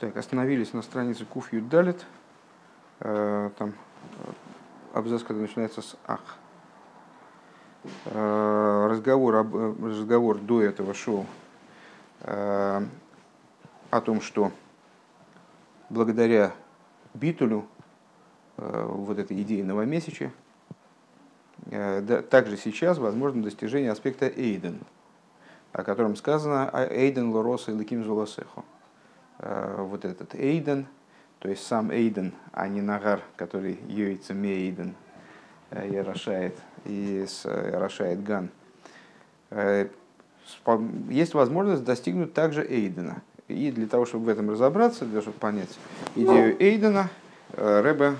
Так, остановились на странице Куф Юдалит. Э, там э, абзац, когда начинается с Ах. Э, разговор, об, разговор до этого шел о том, что благодаря Битулю, вот этой идее новомесяча, также сейчас возможно достижение аспекта Эйден, о котором сказано Эйден Лороса и Лаким Зуласехо вот этот Эйден, то есть сам Эйден, а не Нагар, который Йойца Мейден, и орошает, и орошает Ган. Э, есть возможность достигнуть также Эйдена. И для того, чтобы в этом разобраться, для того, чтобы понять идею Эйдена, э, Рэбе,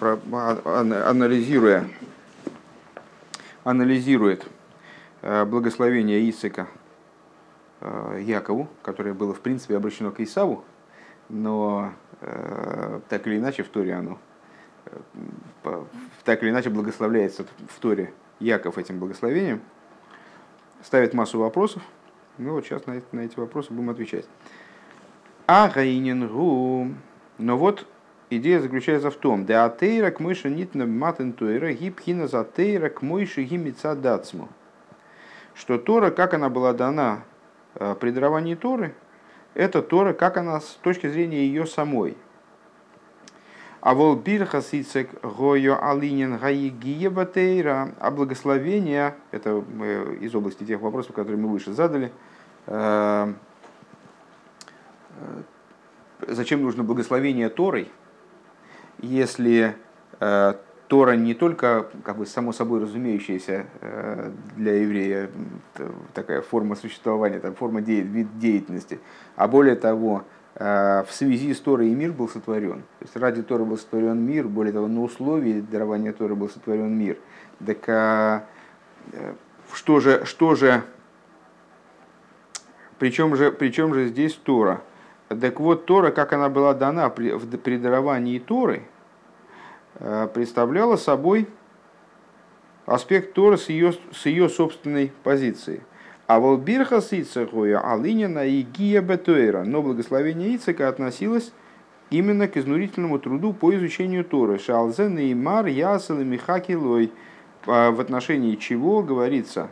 анализируя, анализирует благословение Исика Э, Якову, которое было в принципе обращено к Исаву, но э, так или иначе в Торе оно э, так или иначе благословляется в Торе Яков этим благословением, ставит массу вопросов. Ну вот сейчас на эти, на эти вопросы будем отвечать. А. Но вот идея заключается в том, да атеира к нитна матен туэра гипхина за тейра к гимица дацму. Что Тора, как она была дана Э, при даровании Торы, это Тора, как она с точки зрения ее самой. А вол бирхасицек гойо алинин гаигия батейра, а благословение, это из области тех вопросов, которые мы выше задали, э, э, зачем нужно благословение Торой, если Тора не только как бы само собой разумеющаяся э, для еврея такая форма существования, там, форма де, вид деятельности, а более того, э, в связи с Торой и мир был сотворен. То есть ради Торы был сотворен мир, более того, на условии дарования Торы был сотворен мир. Так а, э, что же, что же, причем же, причем же здесь Тора? Так вот, Тора, как она была дана при, при даровании Торы – представляла собой аспект Торы с ее, с ее собственной позиции. А волбирха с Ицехуя Алинина и Гия Бетуэра. Но благословение Ицека относилось именно к изнурительному труду по изучению Торы. Шалзен и Мар Ясел и Михаки Лой. В отношении чего говорится,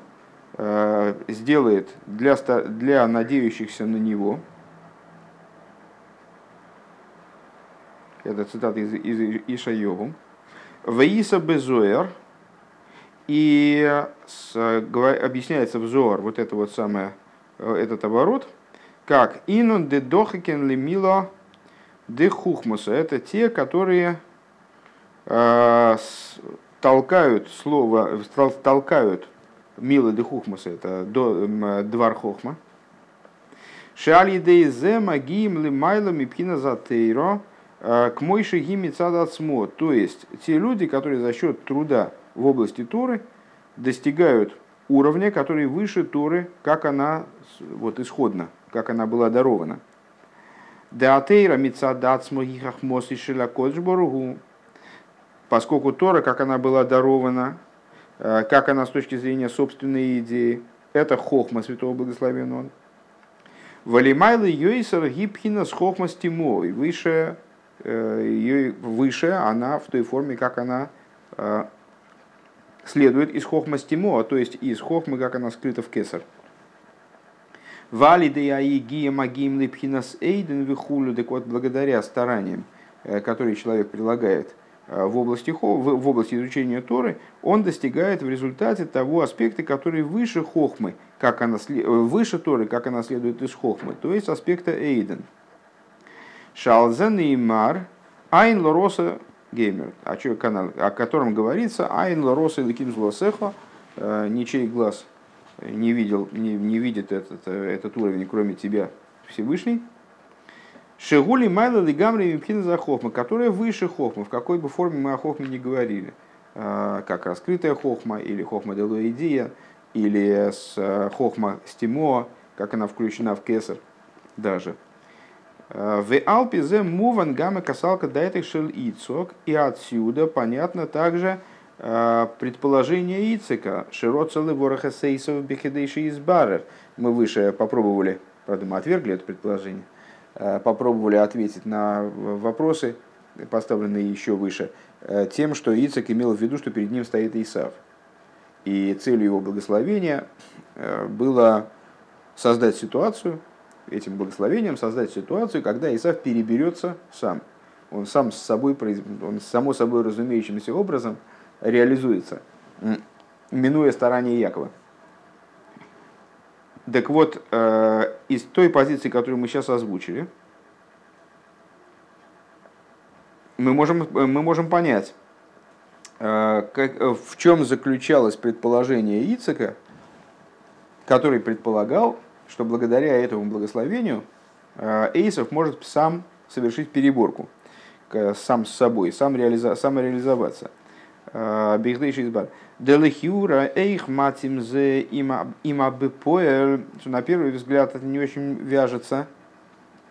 э, сделает для, для надеющихся на него, Это цитата из, из Ишайову. Ваиса безоер. И с, объясняется взор вот это вот самое, э, этот оборот, как инон де дохакен ли мило де хухмуса. Это те, которые э, с, толкают слово, толкают мило де хухмуса, это до, двор хохма. Шали де зе магиим ли майло мипхина затейро. Э, к мойши гими цадацмо, то есть те люди, которые за счет труда в области Торы достигают уровня, который выше Торы, как она вот исходно, как она была дарована. Деатейра мицадацмо гихахмос и шилакоджборугу, поскольку Тора, как она была дарована, э, как она с точки зрения собственной идеи, это хохма святого благословенного. Валимайлы йойсер гипхина с хохма стимо, и выше ее выше она в той форме, как она э, следует из хохма стимо, то есть из хохмы, как она скрыта в кесар. Эйден так вот благодаря стараниям, э, которые человек прилагает в области, в области изучения Торы, он достигает в результате того аспекта, который выше хохмы, как она, выше Торы, как она следует из хохмы, то есть аспекта эйден. Шалзен и Мар, Айн Лороса Геймер, о, котором говорится Айн Лороса и Ликим Злосехо, э, ничей глаз не, видел, не, не видит этот, этот уровень, кроме тебя, Всевышний. Шегули Майла Лигамри Мипхина за Хохма, которая выше Хохма, в какой бы форме мы о Хохме не говорили, э, как раскрытая Хохма или Хохма Делуэдия, или с э, Хохма Стимо, как она включена в Кесар даже – в Алпизе муван гамма касалка дайтых шел Ицок. И отсюда понятно также э, предположение Ицека. Широцелы вороха сейсов бехедейши из барер. Мы выше попробовали правда, мы отвергли это предположение, попробовали ответить на вопросы, поставленные еще выше, тем, что Ицек имел в виду, что перед ним стоит Исав. И целью его благословения было создать ситуацию, этим благословением создать ситуацию, когда Исав переберется сам. Он сам с собой, он само собой разумеющимся образом реализуется, минуя старания Якова. Так вот, э, из той позиции, которую мы сейчас озвучили, мы можем, мы можем понять, э, как, в чем заключалось предположение Ицека, который предполагал, что благодаря этому благословению э, Эйсов может сам совершить переборку, сам с собой, сам реализа, самореализоваться. Э, Бигдейши избар. Делехиура эйх матим зе има что на первый взгляд это не очень вяжется,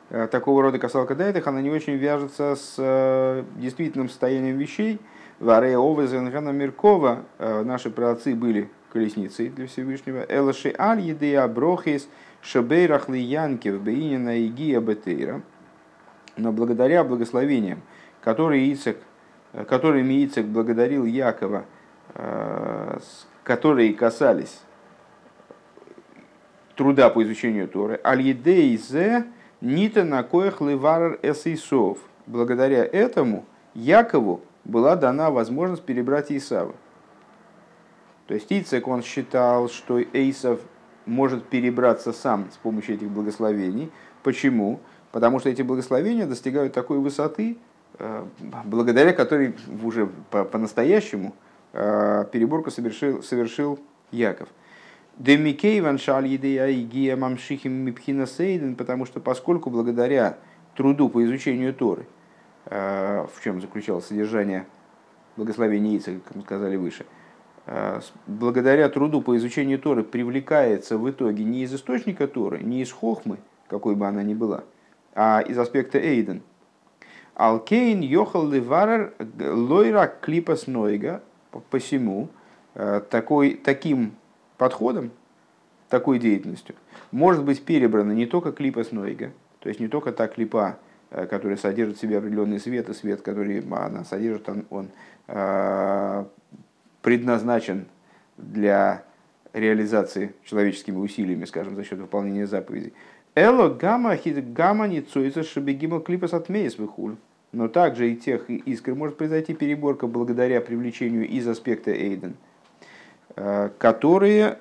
э, такого рода касалка дайтах, она не очень вяжется с действительным состоянием вещей. Варея Овезенгана Миркова, наши праотцы были колесницей для Всевышнего. Элаши аль едея брохис шабейрах лиянкев бейнина игия бетейра. Но благодаря благословениям, которые Ицек, которыми Ицек благодарил Якова, э, которые касались труда по изучению Торы, аль-едейзе нита на коях ливарар эсейсов. Благодаря этому Якову была дана возможность перебрать Исава. То есть Ицек, он считал, что Эйсов может перебраться сам с помощью этих благословений. Почему? Потому что эти благословения достигают такой высоты, э, благодаря которой уже по-настоящему э, переборку совершил, совершил Яков. Демикейван шаль идея мамшихим мипхина сейден, потому что поскольку благодаря труду по изучению Торы, э, в чем заключалось содержание благословения Ица, как мы сказали выше – благодаря труду по изучению Торы привлекается в итоге не из источника Торы, не из хохмы, какой бы она ни была, а из аспекта Эйден. Алкейн йохал ливарер лойра клипас нойга, посему э, такой, таким подходом, такой деятельностью может быть перебрана не только клипас нойга, то есть не только та клипа, э, которая содержит в себе определенный свет, и свет, который она содержит, он, он предназначен для реализации человеческими усилиями, скажем, за счет выполнения заповедей. Эло гамма хит гамма не цуется шабегима клипас от выхуль. Но также и тех искр может произойти переборка благодаря привлечению из аспекта Эйден, э, которые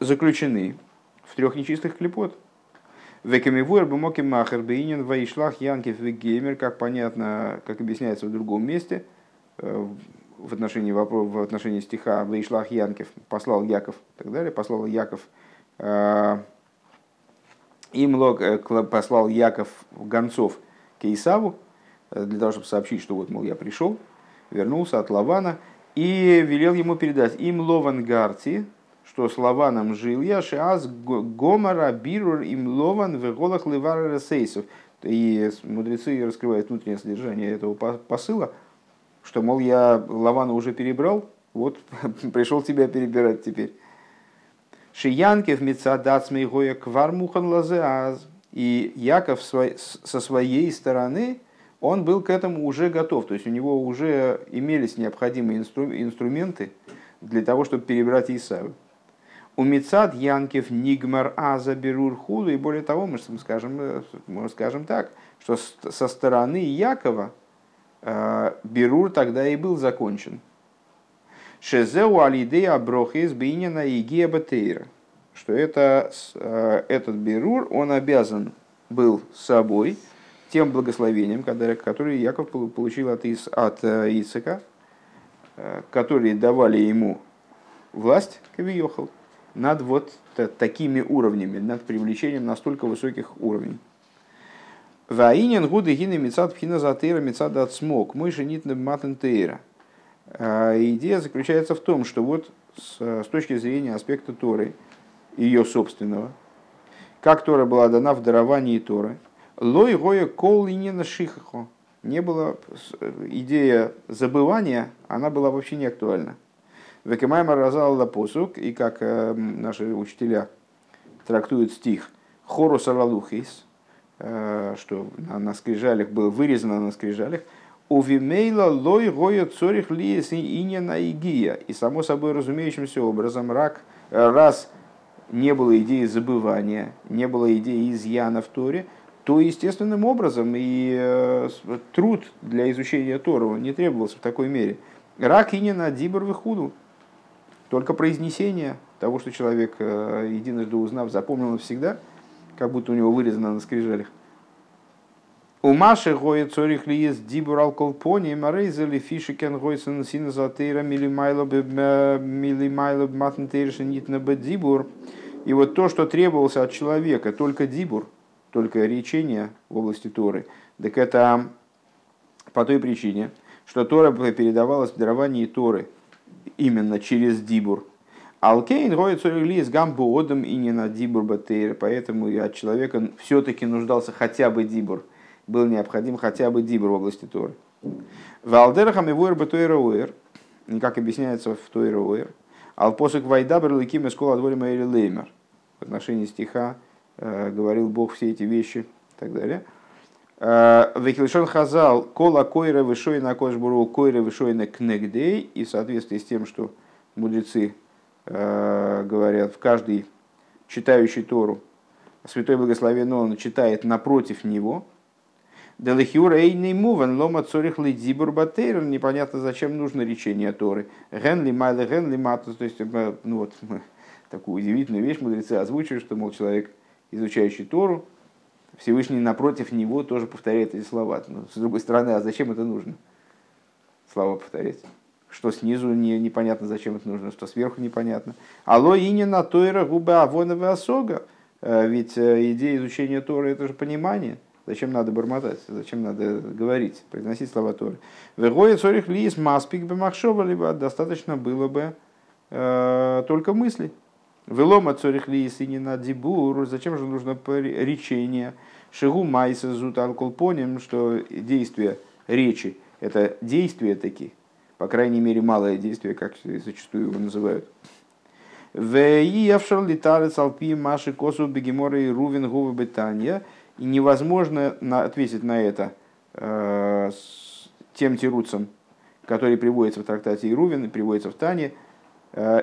заключены в трех нечистых клепот. Векамивуэр бумоки махер бейнин ваишлах янкев вегеймер, как понятно, как объясняется в другом месте, э, в отношении, в отношении стиха «Вейшлах Янкев» послал Яков и так далее, послал Яков э, им лог, э, послал Яков гонцов к Исаву, э, для того, чтобы сообщить, что вот, мол, я пришел, вернулся от Лавана, и велел ему передать им Лован Гарти, что с Лаваном жил я, шиаз гомара бирур им Лован в голах ливара сейсов. И мудрецы раскрывают внутреннее содержание этого посыла – что, мол, я Лавана уже перебрал, вот пришел тебя перебирать теперь. Шиянкев мецадацмей гоя квармухан лазеаз. И Яков со своей стороны, он был к этому уже готов. То есть у него уже имелись необходимые инструменты для того, чтобы перебрать Исаву. У Мецад Янкев Нигмар Аза Берур Худу. И более того, мы скажем, э, мы скажем так, что со стороны Якова Берур тогда и был закончен. Шезеу алидея брохис бинина и геба Что это, э, этот Берур, он обязан был собой тем благословением, которое Яков получил от, Ис, от э, Ицека, которые давали ему власть, Кавиохал, над вот такими уровнями, над привлечением настолько высоких уровней. Ваинен гуды гины мецад пхина затейра мецад смог. Мой женит на. А, идея заключается в том, что вот с, с точки зрения аспекта Торы, ее собственного, как Тора была дана в даровании Торы, лой гоя кол на шихахо. Не было идея забывания, она была вообще не актуальна. Векемайма разал посук, и как э, наши учителя трактуют стих, хорус алалухис, что на, на скрижалях было вырезано на скрижалях, Увимейла лой гоя цорих лиес и не на игия. И само собой разумеющимся образом рак, раз не было идеи забывания, не было идеи изъяна в Торе, то естественным образом и э, труд для изучения Тора не требовался в такой мере. Рак и не на дибр выхуду, только произнесение того, что человек, э, единожды узнав, запомнил навсегда, как будто у него вырезано на скрижалях. У Маши гоя цорих ли есть дибур алколпони, марейзели фишикен гойсен сина затейра милимайло милимайло матнтейрша нитна дибур. И вот то, что требовался от человека, только дибур, только речение в области Торы, так это по той причине, что Тора передавалась в даровании Торы именно через дибур. Алкейн роет с гамбу одам и не на дибур батейр, поэтому от человека все-таки нуждался хотя бы дибур – был необходим хотя бы дибр в области Торы. Валдерахам и вуэр бетуэра как объясняется в Тойра уэр, алпосик вайдабр ликим из кола дворим леймер. В отношении стиха э, говорил Бог все эти вещи и так далее. Э, Векилшон хазал кола койра вышой на кошбуру койра вышой на кнегдей. И в соответствии с тем, что мудрецы говорят, в каждый читающий Тору, Святой Благословен он читает напротив него, Делихюра эйный муван лома цорих лидзибур батейр. Непонятно, зачем нужно речение Торы. Генли майле генли матус. То есть, э, ну вот, такую удивительную вещь мудрецы озвучивают, что, мол, человек, изучающий Тору, Всевышний напротив него тоже повторяет эти слова. Но, с другой стороны, а зачем это нужно? Слова повторять. Что снизу не, непонятно, зачем это нужно, что сверху непонятно. Алло, и не на тойра губа авонова осога. Э, ведь э, идея изучения Торы это же понимание. Зачем надо бормотать? Зачем надо говорить, произносить слова Торы? Вегоя цорих лис маспик бы махшова, либо достаточно было бы э, только мысли. Велома цорих лис и не на дибур. Зачем же нужно речение? Шигу майса зут алколпоним, что действие речи – это действие такие, по крайней мере, малое действие, как зачастую его называют. В Иевшер литарец алпи маши косу бегемора и рувен гувы бетанья – и невозможно ответить на это э, тем тируцем, который приводится в трактате Ирувин и приводится в Тане. Э,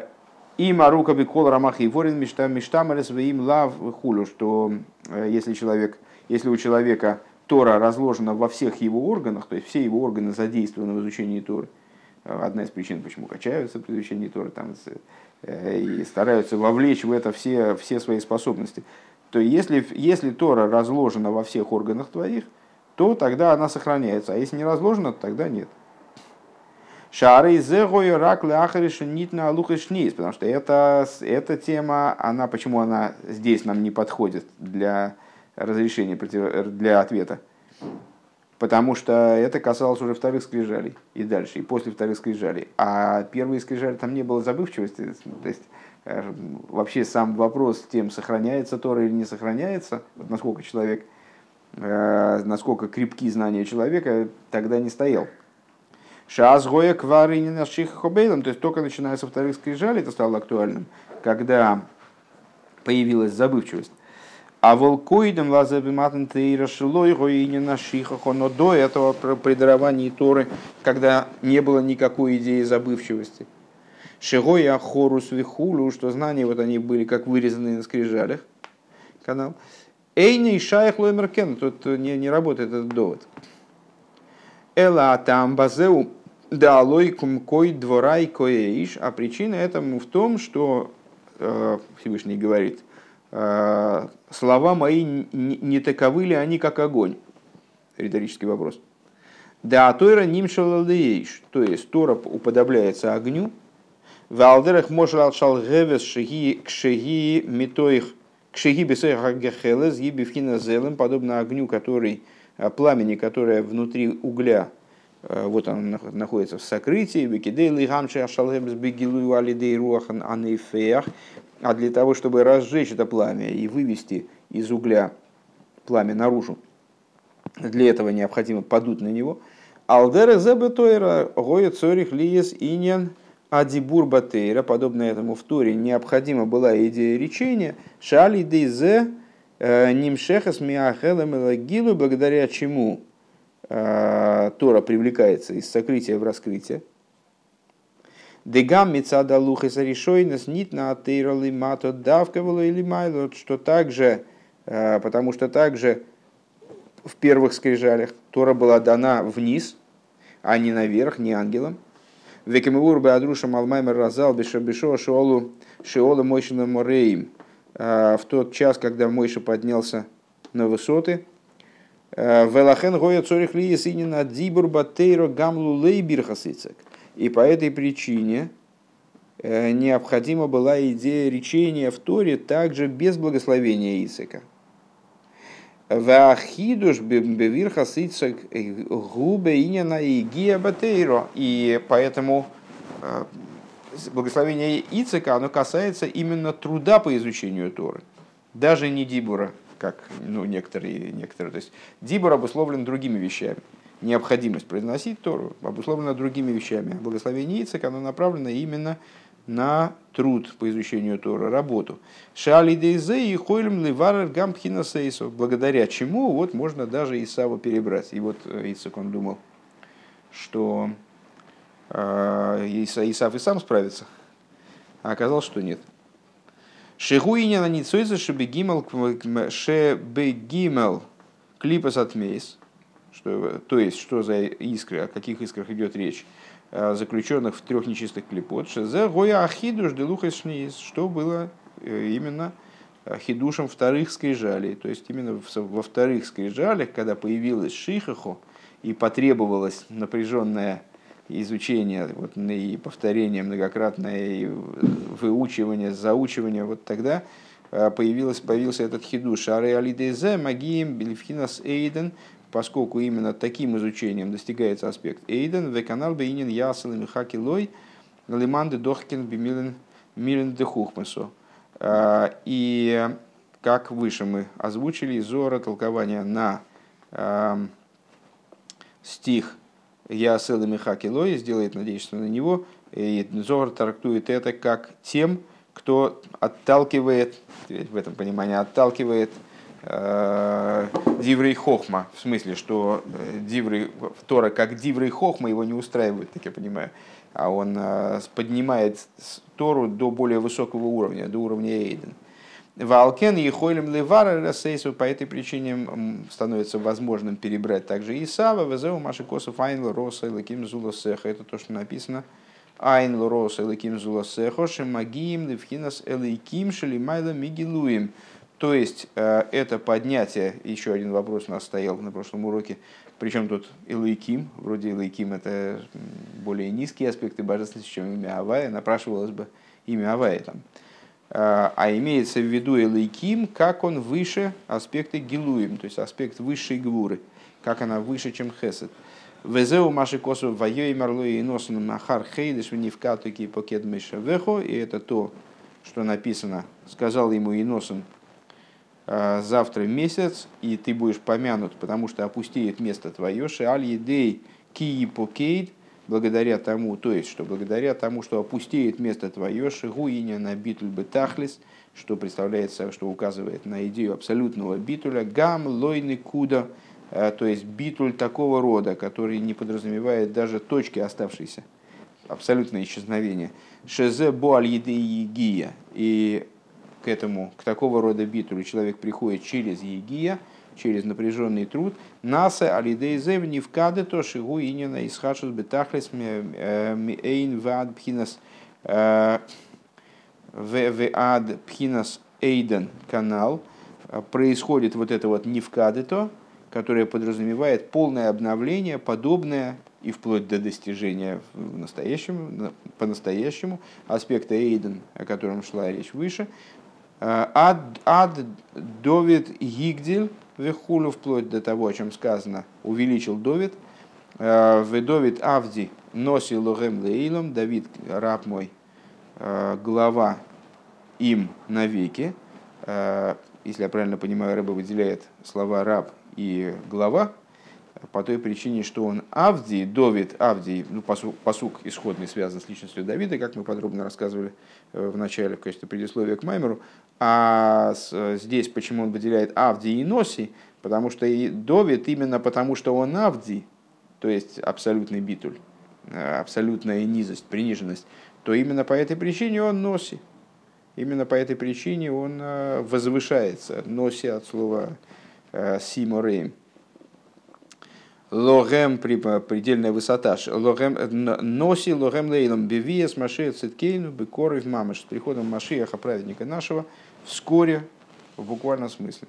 и Марука Бикол Рамах и Ворин Миштамарес им лав хулю, что э, если человек, если у человека Тора разложена во всех его органах, то есть все его органы задействованы в изучении Торы, одна из причин, почему качаются при изучении Торы, там, э, и стараются вовлечь в это все, все свои способности, то если, если Тора разложена во всех органах твоих, то тогда она сохраняется. А если не разложена, то тогда нет. Шары зегой рак ляхариша нитна алуха шнис, потому что это, эта тема, она, почему она здесь нам не подходит для разрешения, для ответа? Потому что это касалось уже вторых скрижалей и дальше, и после вторых скрижалей. А первые скрижали там не было забывчивости. То есть Э, вообще сам вопрос тем, сохраняется Тора или не сохраняется, вот насколько человек, э, насколько крепки знания человека, тогда не стоял. Шаз гоя квары не наших хобейлом, то есть только начиная со вторых скрижалей это стало актуальным, когда появилась забывчивость. А волкоидом лазабиматн тейра шилой не нашихах, но до этого при даровании Торы, когда не было никакой идеи забывчивости – Шигоя Хорус Вихулю, что знания вот они были как вырезанные на скрижалях. Канал. Эйни Шайх Лоймеркен, тут не, не работает этот довод. Эла там базеу да лойкум кой дворай коеиш, а причина этому в том, что э, Всевышний говорит, э, слова мои не, таковы ли они, как огонь? Риторический вопрос. Да, Тойра нимшалалеиш, то есть Тора уподобляется огню, Валдерах мошал шал гевес шеги кшеги митоих кшеги бесеха гехелес ебивхина зелем, подобно огню, который, э, пламени, которое внутри угля, э, вот он находится в сокрытии, бекидейли гамши ашалгебс бегилу алидей руахан анейфеях, а для того, чтобы разжечь это пламя и вывести из угля пламя наружу, для этого необходимо подуть на него. Алдера зебетойра гоя цорих лиес иньян Адибур Батейра, подобно этому в Туре, необходима была идея речения, Шали Дейзе Нимшехас миахелем элагилу, благодаря чему Тора привлекается из сокрытия в раскрытие. Дегам мецада лухеса решойнес нит на атейрали мато давкавало или майло, что также, потому что также в первых скрижалях Тора была дана вниз, а не наверх, не ангелам. Векемур бы адруша малмаймер разал бешо шиолу шиола мойшина мореим. В тот час, когда Мойша поднялся на высоты, Велахен гоя цорих ли на дибур батейро гамлу лейбир хасицек. И по этой причине э, необходима была идея речения в Торе также без благословения Исака. Вахидуш бевирха сыцак губе инина и гия батейро. И поэтому э, благословение Ицека, оно касается именно труда по изучению Торы. Даже не Дибура, как ну, некоторые, некоторые. То есть Дибур обусловлен другими вещами. Необходимость произносить Тору обусловлена другими вещами. Благословение Ицека, оно направлено именно на труд по изучению Тора, работу. Шали дейзе и хойлем ливарер гампхина сейсу, благодаря чему вот можно даже Исаву перебрать. И вот э, Ицек он думал, что э, Исав и сам справится, а оказалось, что нет. Шегуиня на ницойзе шебегимел шебегимел клипас отмейс. Что, то есть, что за искры, о каких искрах идет речь? Заключенных в трех нечистых клепот, за гоя ахидуш делухашнис, что было э, именно хидушем вторых скрижалей. То есть именно во вторых скрижалях, когда появилась шихаху и потребовалось напряженное изучение вот, и повторение многократное, и выучивание, заучивание, вот тогда э, появилось, появился этот хидуш. Ары алидезе магием бельфхинас эйден поскольку именно таким изучением достигается аспект Эйден, веканал бейнин ясал михаки лой, лиманды дохкин бимилен милен дехухмесо. А, и как выше мы озвучили, Зора толкование на стих и Михаки Лой, сделает, надеюсь, на него, и Зор трактует это как тем, кто отталкивает, в этом понимании, отталкивает Диврей Хохма, в смысле, что э, Диврей, Тора как Диврей Хохма его не устраивает, так я понимаю, а он э, поднимает Тору до более высокого уровня, до уровня Эйден. Валкен и Хойлем Левара Рассейсу по этой причине становится возможным перебрать также Исава, Везеу Маши Косов Айнл Роса Лаким Зула Сеха. Это то, что написано. Айнл Роса Лаким Зула Сеха, Шемагиим Левхинас Элейким Шелимайла Мигилуем. То есть э, это поднятие, еще один вопрос у нас стоял на прошлом уроке, причем тут Илайким, вроде Илайким это более низкие аспекты божественности, чем имя Авая, напрашивалось бы имя Авая там. Э, а имеется в виду Илайким, как он выше аспекты Гилуем, то есть аспект высшей гвуры, как она выше, чем Хесед. Везеу маши косу вайой марлой и носом махар хейдеш внивкатуки покед вехо, и это то, что написано, сказал ему Иносон, а, завтра месяц, и ты будешь помянут, потому что опустеет место твое, шеаль едей кии покейд, благодаря тому, то есть, что благодаря тому, что опустеет место твое, шигуиня на битуль бетахлис, что представляется, что указывает на идею абсолютного битуля, гам лойны куда, а, то есть битуль такого рода, который не подразумевает даже точки оставшиеся, абсолютное исчезновение. Шезе боаль еды егия, и к этому, к такого рода битулю человек приходит через егия, через напряженный труд. Наса алидейзев не вкады то шигу инина исхашус бетахлес э, эйн вад пхинас э, вад пхинас эйден канал. Происходит вот это вот невкадето, которое подразумевает полное обновление, подобное и вплоть до достижения в настоящем, по-настоящему аспекта Эйден, о котором шла речь выше, Ад, ад Довид Гигдель, Вехулю, вплоть до того, о чем сказано, увеличил Довид. Э, в Довид Авди носил Логем Леилом, Давид, раб мой, э, глава им навеки. Э, если я правильно понимаю, рыба выделяет слова раб и глава. По той причине, что он Авди, Довид Авди, ну, посук, посук исходный связан с личностью Давида, как мы подробно рассказывали э, в начале в качестве предисловия к Маймеру. А здесь почему он выделяет Авди и Носи? Потому что и Довид именно потому, что он Авди, то есть абсолютный битуль, э, абсолютная низость, приниженность, то именно по этой причине он Носи. Именно по этой причине он э, возвышается. Носи от слова Симорейм логем предельная высота, логем носи логем лейлом бевиес машия циткейну бекоры в мамаш с приходом Машиаха праведника нашего вскоре в буквальном смысле.